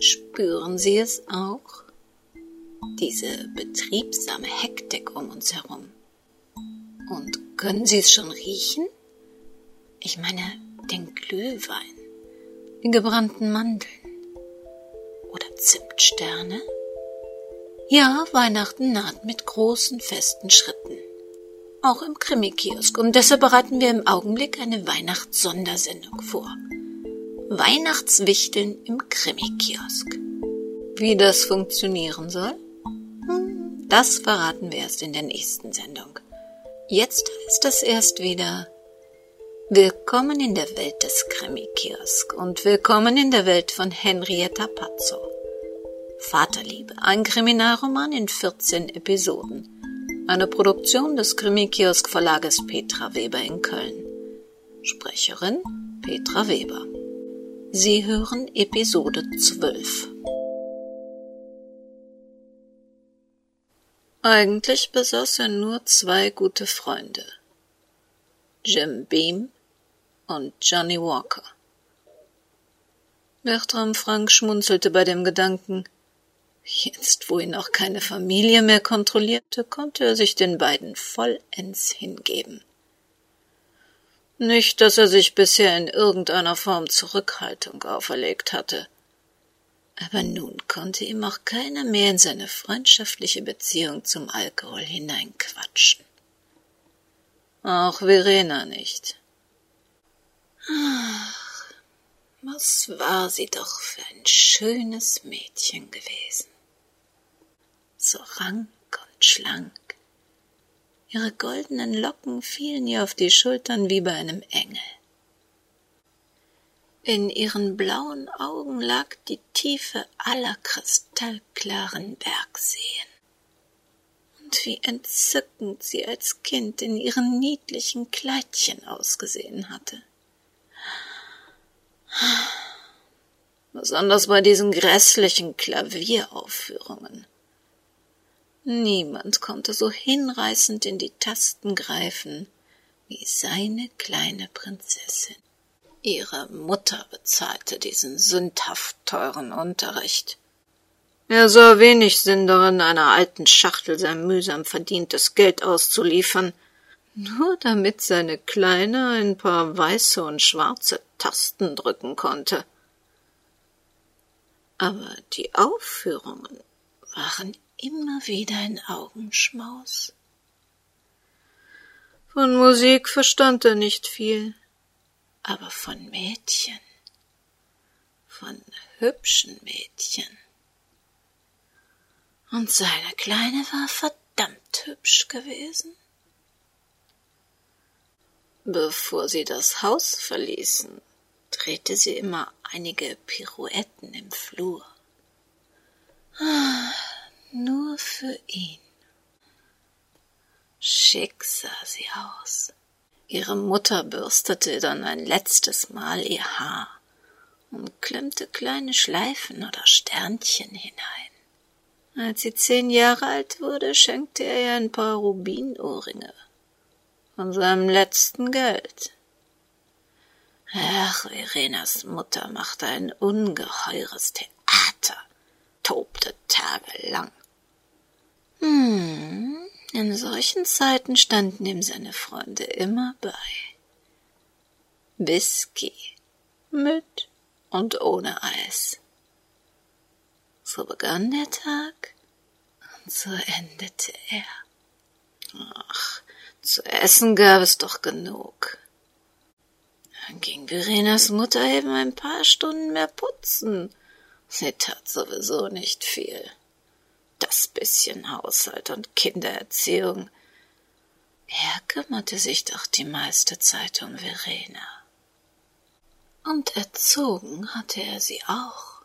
Spüren Sie es auch? Diese betriebsame Hektik um uns herum. Und können Sie es schon riechen? Ich meine, den Glühwein, den gebrannten Mandeln oder Zimtsterne? Ja, Weihnachten naht mit großen, festen Schritten. Auch im Krimi-Kiosk. Und deshalb bereiten wir im Augenblick eine Weihnachtssondersendung vor. Weihnachtswichteln im Krimi-Kiosk. Wie das funktionieren soll? Hm, das verraten wir erst in der nächsten Sendung. Jetzt ist es erst wieder Willkommen in der Welt des Krimi-Kiosk und willkommen in der Welt von Henrietta Pazzo. Vaterliebe, ein Kriminalroman in 14 Episoden. Eine Produktion des Krimi-Kiosk Verlages Petra Weber in Köln. Sprecherin Petra Weber. Sie hören Episode 12. Eigentlich besaß er nur zwei gute Freunde. Jim Beam und Johnny Walker. Bertram Frank schmunzelte bei dem Gedanken. Jetzt, wo ihn auch keine Familie mehr kontrollierte, konnte er sich den beiden vollends hingeben. Nicht, dass er sich bisher in irgendeiner Form Zurückhaltung auferlegt hatte. Aber nun konnte ihm auch keiner mehr in seine freundschaftliche Beziehung zum Alkohol hineinquatschen. Auch Verena nicht. Ach, was war sie doch für ein schönes Mädchen gewesen. So rank und schlank, Ihre goldenen Locken fielen ihr auf die Schultern wie bei einem Engel. In ihren blauen Augen lag die Tiefe aller kristallklaren Bergseen. Und wie entzückend sie als Kind in ihren niedlichen Kleidchen ausgesehen hatte. Besonders bei diesen grässlichen Klavieraufführungen. Niemand konnte so hinreißend in die Tasten greifen wie seine kleine Prinzessin. Ihre Mutter bezahlte diesen sündhaft teuren Unterricht. Er sah wenig Sinn darin, einer alten Schachtel sein mühsam verdientes Geld auszuliefern, nur damit seine Kleine ein paar weiße und schwarze Tasten drücken konnte. Aber die Aufführungen waren immer wieder ein Augenschmaus. Von Musik verstand er nicht viel, aber von Mädchen, von hübschen Mädchen. Und seine Kleine war verdammt hübsch gewesen. Bevor sie das Haus verließen, drehte sie immer einige Pirouetten im Flur. Nur für ihn. Schick sah sie aus. Ihre Mutter bürstete dann ein letztes Mal ihr Haar und klemmte kleine Schleifen oder Sternchen hinein. Als sie zehn Jahre alt wurde, schenkte er ihr ein paar Rubinohrringe von seinem letzten Geld. Ach, Verenas Mutter machte ein ungeheures Theater, tobte tagelang. Hm, in solchen Zeiten standen ihm seine Freunde immer bei. Whisky, mit und ohne Eis. So begann der Tag und so endete er. Ach, zu essen gab es doch genug. Dann ging Verenas Mutter eben ein paar Stunden mehr putzen. Sie tat sowieso nicht viel das bisschen Haushalt und Kindererziehung. Er kümmerte sich doch die meiste Zeit um Verena. Und erzogen hatte er sie auch.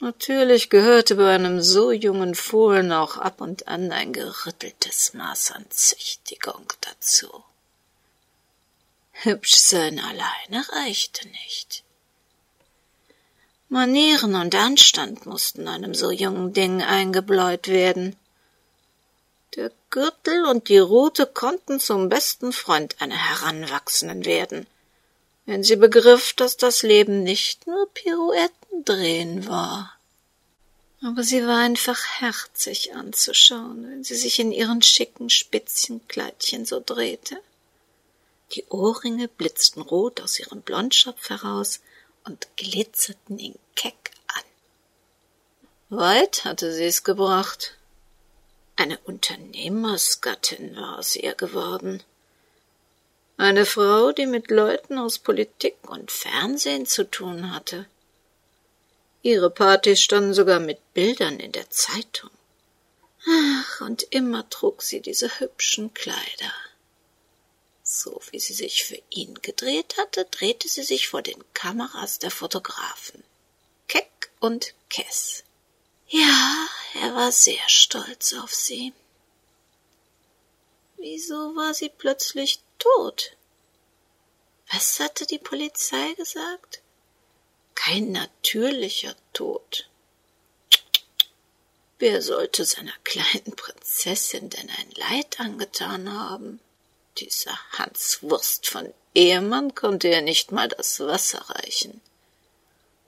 Natürlich gehörte bei einem so jungen Fohlen auch ab und an ein gerütteltes Maß an Züchtigung dazu. Hübsch sein alleine reichte nicht. Manieren und Anstand mussten einem so jungen Ding eingebläut werden. Der Gürtel und die Rute konnten zum besten Freund einer Heranwachsenden werden, wenn sie begriff, dass das Leben nicht nur Pirouetten drehen war. Aber sie war einfach herzig anzuschauen, wenn sie sich in ihren schicken Spitzenkleidchen so drehte. Die Ohrringe blitzten rot aus ihrem Blondschopf heraus und glitzerten ihn keck an. Weit hatte sie es gebracht. Eine Unternehmersgattin war aus ihr geworden. Eine Frau, die mit Leuten aus Politik und Fernsehen zu tun hatte. Ihre Partys standen sogar mit Bildern in der Zeitung. Ach, und immer trug sie diese hübschen Kleider. So wie sie sich für ihn gedreht hatte, drehte sie sich vor den Kameras der Fotografen. Keck und Kess. Ja, er war sehr stolz auf sie. Wieso war sie plötzlich tot? Was hatte die Polizei gesagt? kein natürlicher Tod. Wer sollte seiner kleinen Prinzessin denn ein Leid angetan haben? Dieser Hanswurst von Ehemann konnte ihr nicht mal das Wasser reichen.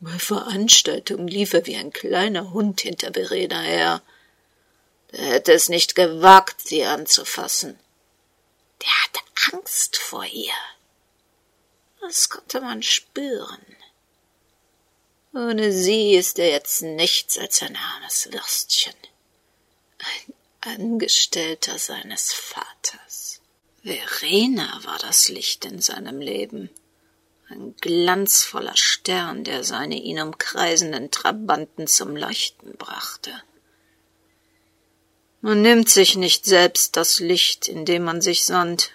Bei Veranstaltungen lief er wie ein kleiner Hund hinter Verena her. Der hätte es nicht gewagt, sie anzufassen. Der hatte Angst vor ihr. Das konnte man spüren. Ohne sie ist er jetzt nichts als ein armes Würstchen. Ein Angestellter seines Vaters. Verena war das Licht in seinem Leben. Ein glanzvoller Stern, der seine ihn umkreisenden Trabanten zum Leuchten brachte. Man nimmt sich nicht selbst das Licht, in dem man sich sonnt.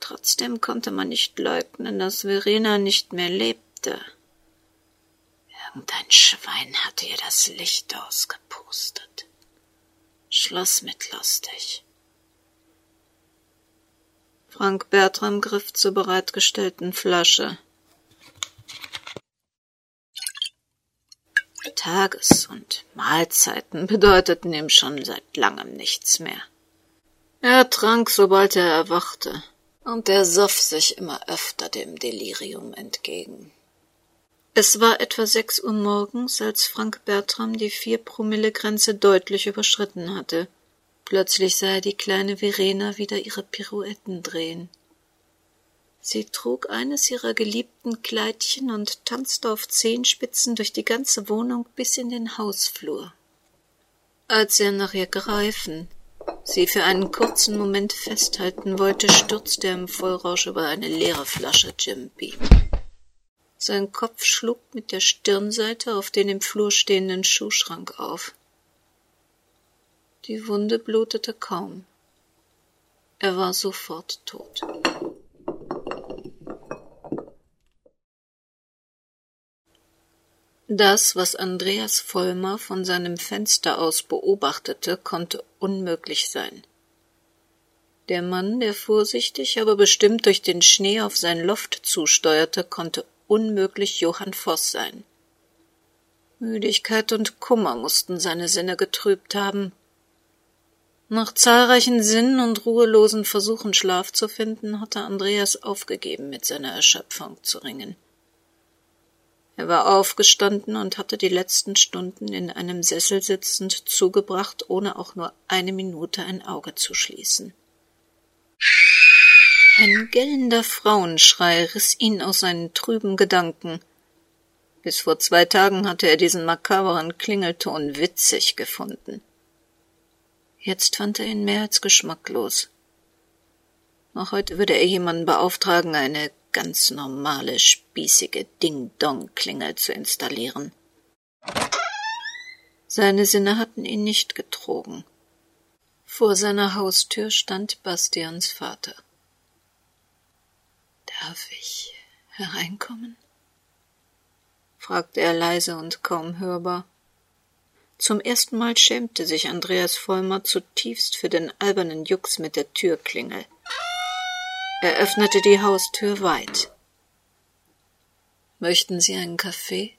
Trotzdem konnte man nicht leugnen, dass Verena nicht mehr lebte. Irgendein Schwein hatte ihr das Licht ausgepustet. Schluss mit lustig. Frank Bertram griff zur bereitgestellten Flasche. Tages- und Mahlzeiten bedeuteten ihm schon seit langem nichts mehr. Er trank, sobald er erwachte, und er soff sich immer öfter dem Delirium entgegen. Es war etwa sechs Uhr morgens, als Frank Bertram die Vier-Promille-Grenze deutlich überschritten hatte. Plötzlich sah er die kleine Verena wieder ihre Pirouetten drehen. Sie trug eines ihrer geliebten Kleidchen und tanzte auf Zehenspitzen durch die ganze Wohnung bis in den Hausflur. Als er nach ihr greifen, sie für einen kurzen Moment festhalten wollte, stürzte er im Vollrausch über eine leere Flasche Jim Beam. Sein Kopf schlug mit der Stirnseite auf den im Flur stehenden Schuhschrank auf. Die Wunde blutete kaum. Er war sofort tot. Das, was Andreas Vollmer von seinem Fenster aus beobachtete, konnte unmöglich sein. Der Mann, der vorsichtig, aber bestimmt durch den Schnee auf sein Loft zusteuerte, konnte unmöglich Johann Voss sein. Müdigkeit und Kummer mussten seine Sinne getrübt haben. Nach zahlreichen Sinnen und ruhelosen Versuchen Schlaf zu finden, hatte Andreas aufgegeben, mit seiner Erschöpfung zu ringen. Er war aufgestanden und hatte die letzten Stunden in einem Sessel sitzend zugebracht, ohne auch nur eine Minute ein Auge zu schließen. Ein gellender Frauenschrei riss ihn aus seinen trüben Gedanken. Bis vor zwei Tagen hatte er diesen makaberen Klingelton witzig gefunden. Jetzt fand er ihn mehr als geschmacklos. Auch heute würde er jemanden beauftragen, eine ganz normale, spießige Ding-Dong-Klingel zu installieren. Seine Sinne hatten ihn nicht getrogen. Vor seiner Haustür stand Bastians Vater. Darf ich hereinkommen? fragte er leise und kaum hörbar. Zum ersten Mal schämte sich Andreas Vollmer zutiefst für den albernen Jux mit der Türklingel. Er öffnete die Haustür weit. Möchten Sie einen Kaffee?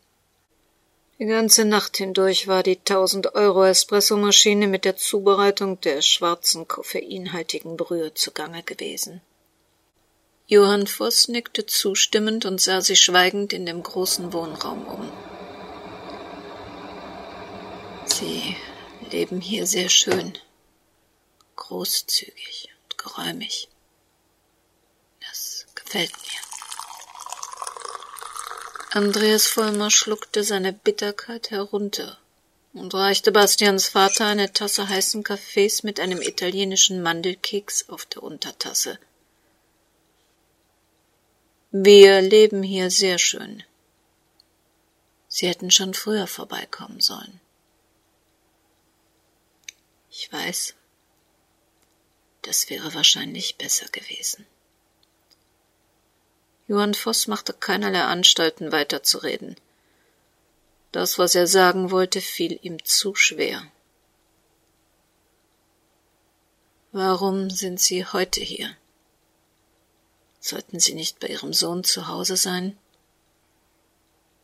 Die ganze Nacht hindurch war die tausend Euro Espressomaschine mit der Zubereitung der schwarzen koffeinhaltigen Brühe zugange gewesen. Johann Voss nickte zustimmend und sah sich schweigend in dem großen Wohnraum um. Sie leben hier sehr schön, großzügig und geräumig. Das gefällt mir. Andreas Vollmer schluckte seine Bitterkeit herunter und reichte Bastians Vater eine Tasse heißen Kaffees mit einem italienischen Mandelkeks auf der Untertasse. Wir leben hier sehr schön. Sie hätten schon früher vorbeikommen sollen. Ich weiß, das wäre wahrscheinlich besser gewesen. Johann Voss machte keinerlei Anstalten weiterzureden. Das, was er sagen wollte, fiel ihm zu schwer. Warum sind Sie heute hier? Sollten Sie nicht bei Ihrem Sohn zu Hause sein?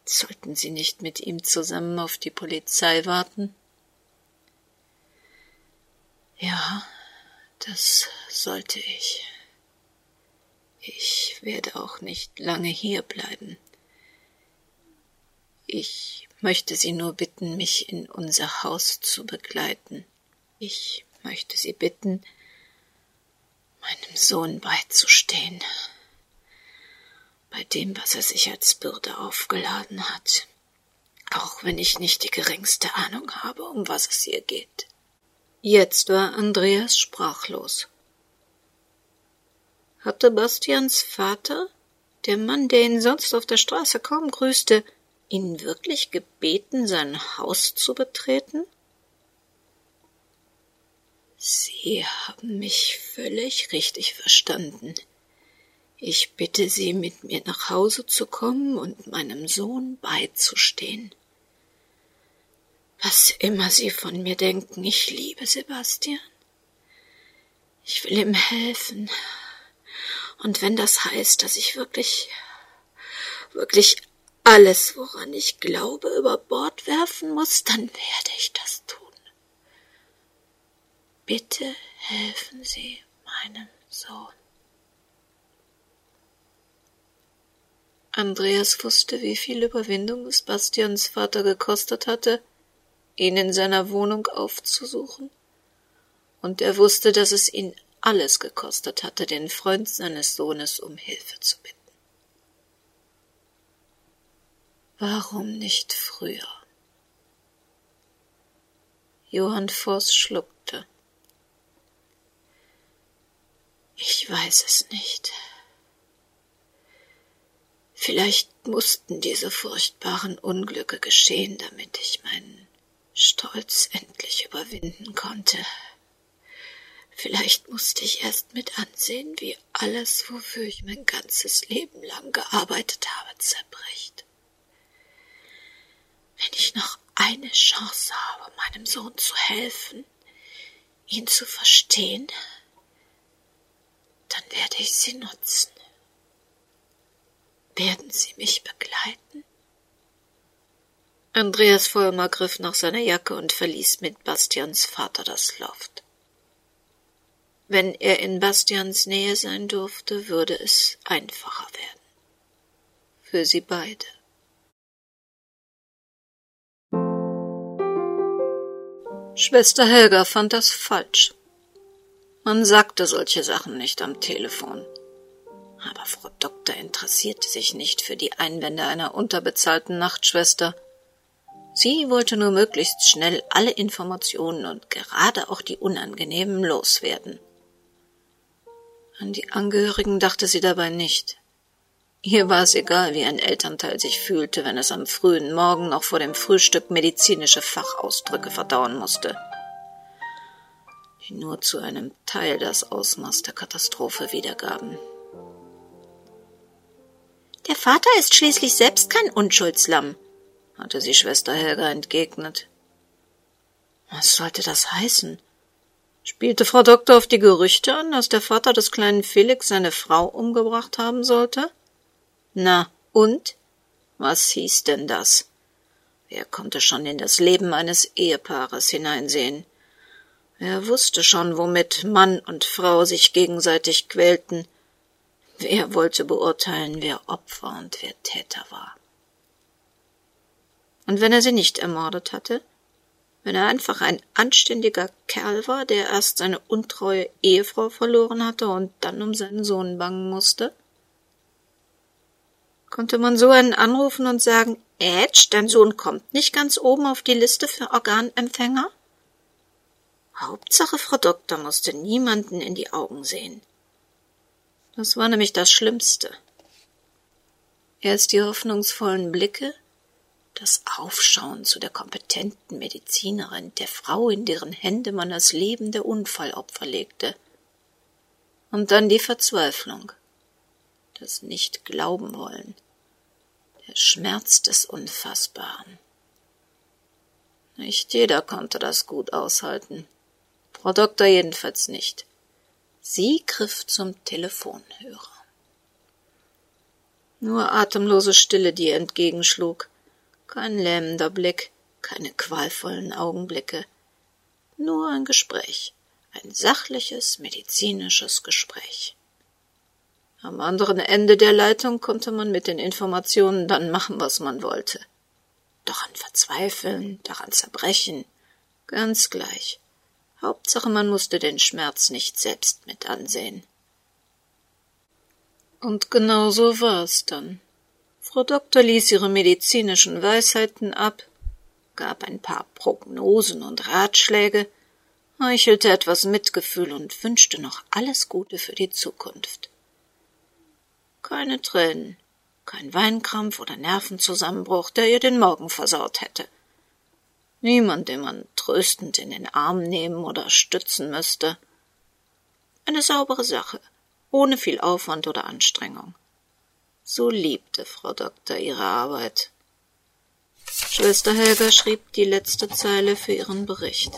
Sollten Sie nicht mit ihm zusammen auf die Polizei warten? Ja, das sollte ich. Ich werde auch nicht lange hier bleiben. Ich möchte Sie nur bitten, mich in unser Haus zu begleiten. Ich möchte Sie bitten, meinem Sohn beizustehen, bei dem, was er sich als Bürde aufgeladen hat, auch wenn ich nicht die geringste Ahnung habe, um was es hier geht. Jetzt war Andreas sprachlos. Hatte Bastians Vater, der Mann, der ihn sonst auf der Straße kaum grüßte, ihn wirklich gebeten, sein Haus zu betreten? Sie haben mich völlig richtig verstanden. Ich bitte Sie, mit mir nach Hause zu kommen und meinem Sohn beizustehen. Was immer Sie von mir denken, ich liebe Sebastian. Ich will ihm helfen. Und wenn das heißt, dass ich wirklich, wirklich alles, woran ich glaube, über Bord werfen muss, dann werde ich das tun. Bitte helfen Sie meinem Sohn. Andreas wusste, wie viel Überwindung es Bastians Vater gekostet hatte, ihn in seiner Wohnung aufzusuchen, und er wusste, dass es ihn alles gekostet hatte, den Freund seines Sohnes um Hilfe zu bitten. Warum nicht früher? Johann Voss schluckte. Ich weiß es nicht. Vielleicht mussten diese furchtbaren Unglücke geschehen, damit ich meinen Stolz endlich überwinden konnte. Vielleicht musste ich erst mit ansehen, wie alles, wofür ich mein ganzes Leben lang gearbeitet habe, zerbricht. Wenn ich noch eine Chance habe, meinem Sohn zu helfen, ihn zu verstehen, dann werde ich sie nutzen. Werden Sie mich begleiten? Andreas Vollmer griff nach seiner Jacke und verließ mit Bastians Vater das Loft. Wenn er in Bastians Nähe sein durfte, würde es einfacher werden. Für sie beide. Schwester Helga fand das falsch. Man sagte solche Sachen nicht am Telefon. Aber Frau Doktor interessierte sich nicht für die Einwände einer unterbezahlten Nachtschwester. Sie wollte nur möglichst schnell alle Informationen und gerade auch die unangenehmen loswerden. An die Angehörigen dachte sie dabei nicht. Ihr war es egal, wie ein Elternteil sich fühlte, wenn es am frühen Morgen noch vor dem Frühstück medizinische Fachausdrücke verdauen musste, die nur zu einem Teil das Ausmaß der Katastrophe wiedergaben. Der Vater ist schließlich selbst kein Unschuldslamm, hatte sie Schwester Helga entgegnet. Was sollte das heißen? Spielte Frau Doktor auf die Gerüchte an, dass der Vater des kleinen Felix seine Frau umgebracht haben sollte? Na, und? Was hieß denn das? Wer konnte schon in das Leben eines Ehepaares hineinsehen? Er wusste schon, womit Mann und Frau sich gegenseitig quälten. Wer wollte beurteilen, wer Opfer und wer Täter war? Und wenn er sie nicht ermordet hatte? wenn er einfach ein anständiger Kerl war, der erst seine untreue Ehefrau verloren hatte und dann um seinen Sohn bangen musste? Konnte man so einen anrufen und sagen, Edge, dein Sohn kommt nicht ganz oben auf die Liste für Organempfänger? Hauptsache, Frau Doktor musste niemanden in die Augen sehen. Das war nämlich das Schlimmste. Erst die hoffnungsvollen Blicke, das Aufschauen zu der kompetenten Medizinerin, der Frau, in deren Hände man das Leben der Unfallopfer legte. Und dann die Verzweiflung, das Nicht-Glauben wollen, der Schmerz des Unfassbaren. Nicht jeder konnte das gut aushalten. Frau Doktor jedenfalls nicht. Sie griff zum Telefonhörer. Nur atemlose Stille, die entgegenschlug. Kein lähmender Blick, keine qualvollen Augenblicke. Nur ein Gespräch, ein sachliches, medizinisches Gespräch. Am anderen Ende der Leitung konnte man mit den Informationen dann machen, was man wollte. Daran verzweifeln, daran zerbrechen, ganz gleich. Hauptsache, man musste den Schmerz nicht selbst mit ansehen. Und genau so war es dann. Frau Doktor ließ ihre medizinischen Weisheiten ab, gab ein paar Prognosen und Ratschläge, heuchelte etwas Mitgefühl und wünschte noch alles Gute für die Zukunft. Keine Tränen, kein Weinkrampf oder Nervenzusammenbruch, der ihr den Morgen versaut hätte. Niemand, den man tröstend in den Arm nehmen oder stützen müsste. Eine saubere Sache, ohne viel Aufwand oder Anstrengung. So liebte Frau Doktor ihre Arbeit. Schwester Helga schrieb die letzte Zeile für ihren Bericht.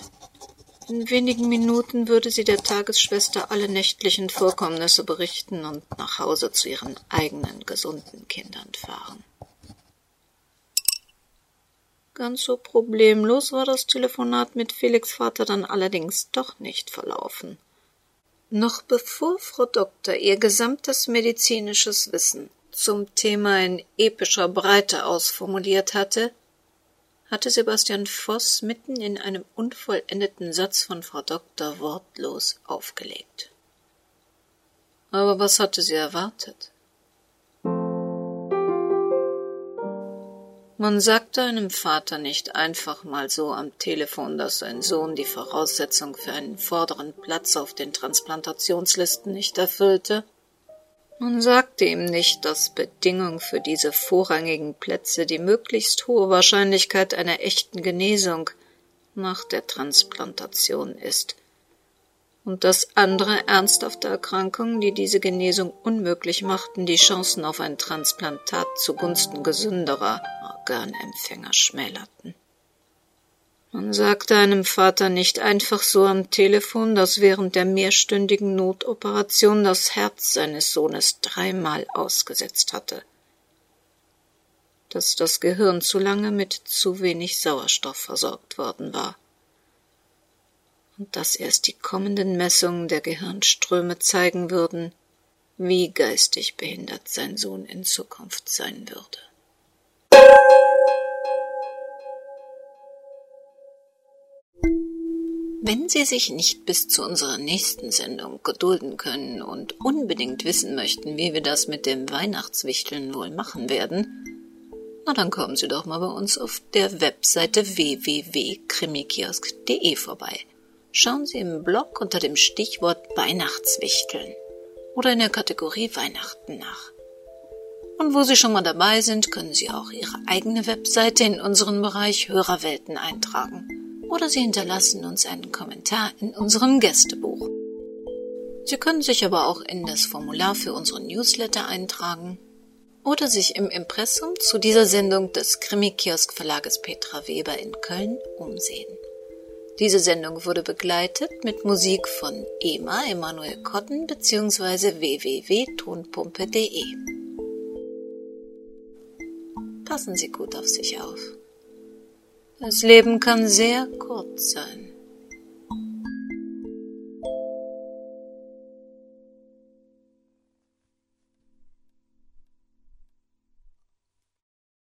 In wenigen Minuten würde sie der Tagesschwester alle nächtlichen Vorkommnisse berichten und nach Hause zu ihren eigenen gesunden Kindern fahren. Ganz so problemlos war das Telefonat mit Felix Vater dann allerdings doch nicht verlaufen. Noch bevor Frau Doktor ihr gesamtes medizinisches Wissen zum Thema in epischer Breite ausformuliert hatte, hatte Sebastian Voss mitten in einem unvollendeten Satz von Frau Doktor wortlos aufgelegt. Aber was hatte sie erwartet? Man sagte einem Vater nicht einfach mal so am Telefon, dass sein Sohn die Voraussetzung für einen vorderen Platz auf den Transplantationslisten nicht erfüllte, man sagte ihm nicht, dass Bedingung für diese vorrangigen Plätze die möglichst hohe Wahrscheinlichkeit einer echten Genesung nach der Transplantation ist und dass andere ernsthafte Erkrankungen, die diese Genesung unmöglich machten, die Chancen auf ein Transplantat zugunsten gesünderer Organempfänger schmälerten. Man sagte einem Vater nicht einfach so am Telefon, dass während der mehrstündigen Notoperation das Herz seines Sohnes dreimal ausgesetzt hatte, dass das Gehirn zu lange mit zu wenig Sauerstoff versorgt worden war und dass erst die kommenden Messungen der Gehirnströme zeigen würden, wie geistig behindert sein Sohn in Zukunft sein würde. Wenn Sie sich nicht bis zu unserer nächsten Sendung gedulden können und unbedingt wissen möchten, wie wir das mit dem Weihnachtswichteln wohl machen werden, na dann kommen Sie doch mal bei uns auf der Webseite www.krimikiosk.de vorbei. Schauen Sie im Blog unter dem Stichwort Weihnachtswichteln oder in der Kategorie Weihnachten nach. Und wo Sie schon mal dabei sind, können Sie auch Ihre eigene Webseite in unseren Bereich Hörerwelten eintragen oder Sie hinterlassen uns einen Kommentar in unserem Gästebuch. Sie können sich aber auch in das Formular für unseren Newsletter eintragen oder sich im Impressum zu dieser Sendung des Krimi-Kiosk Verlages Petra Weber in Köln umsehen. Diese Sendung wurde begleitet mit Musik von EMA Emanuel Kotten bzw. www.tonpumpe.de. Passen Sie gut auf sich auf. Das Leben kann sehr kurz sein.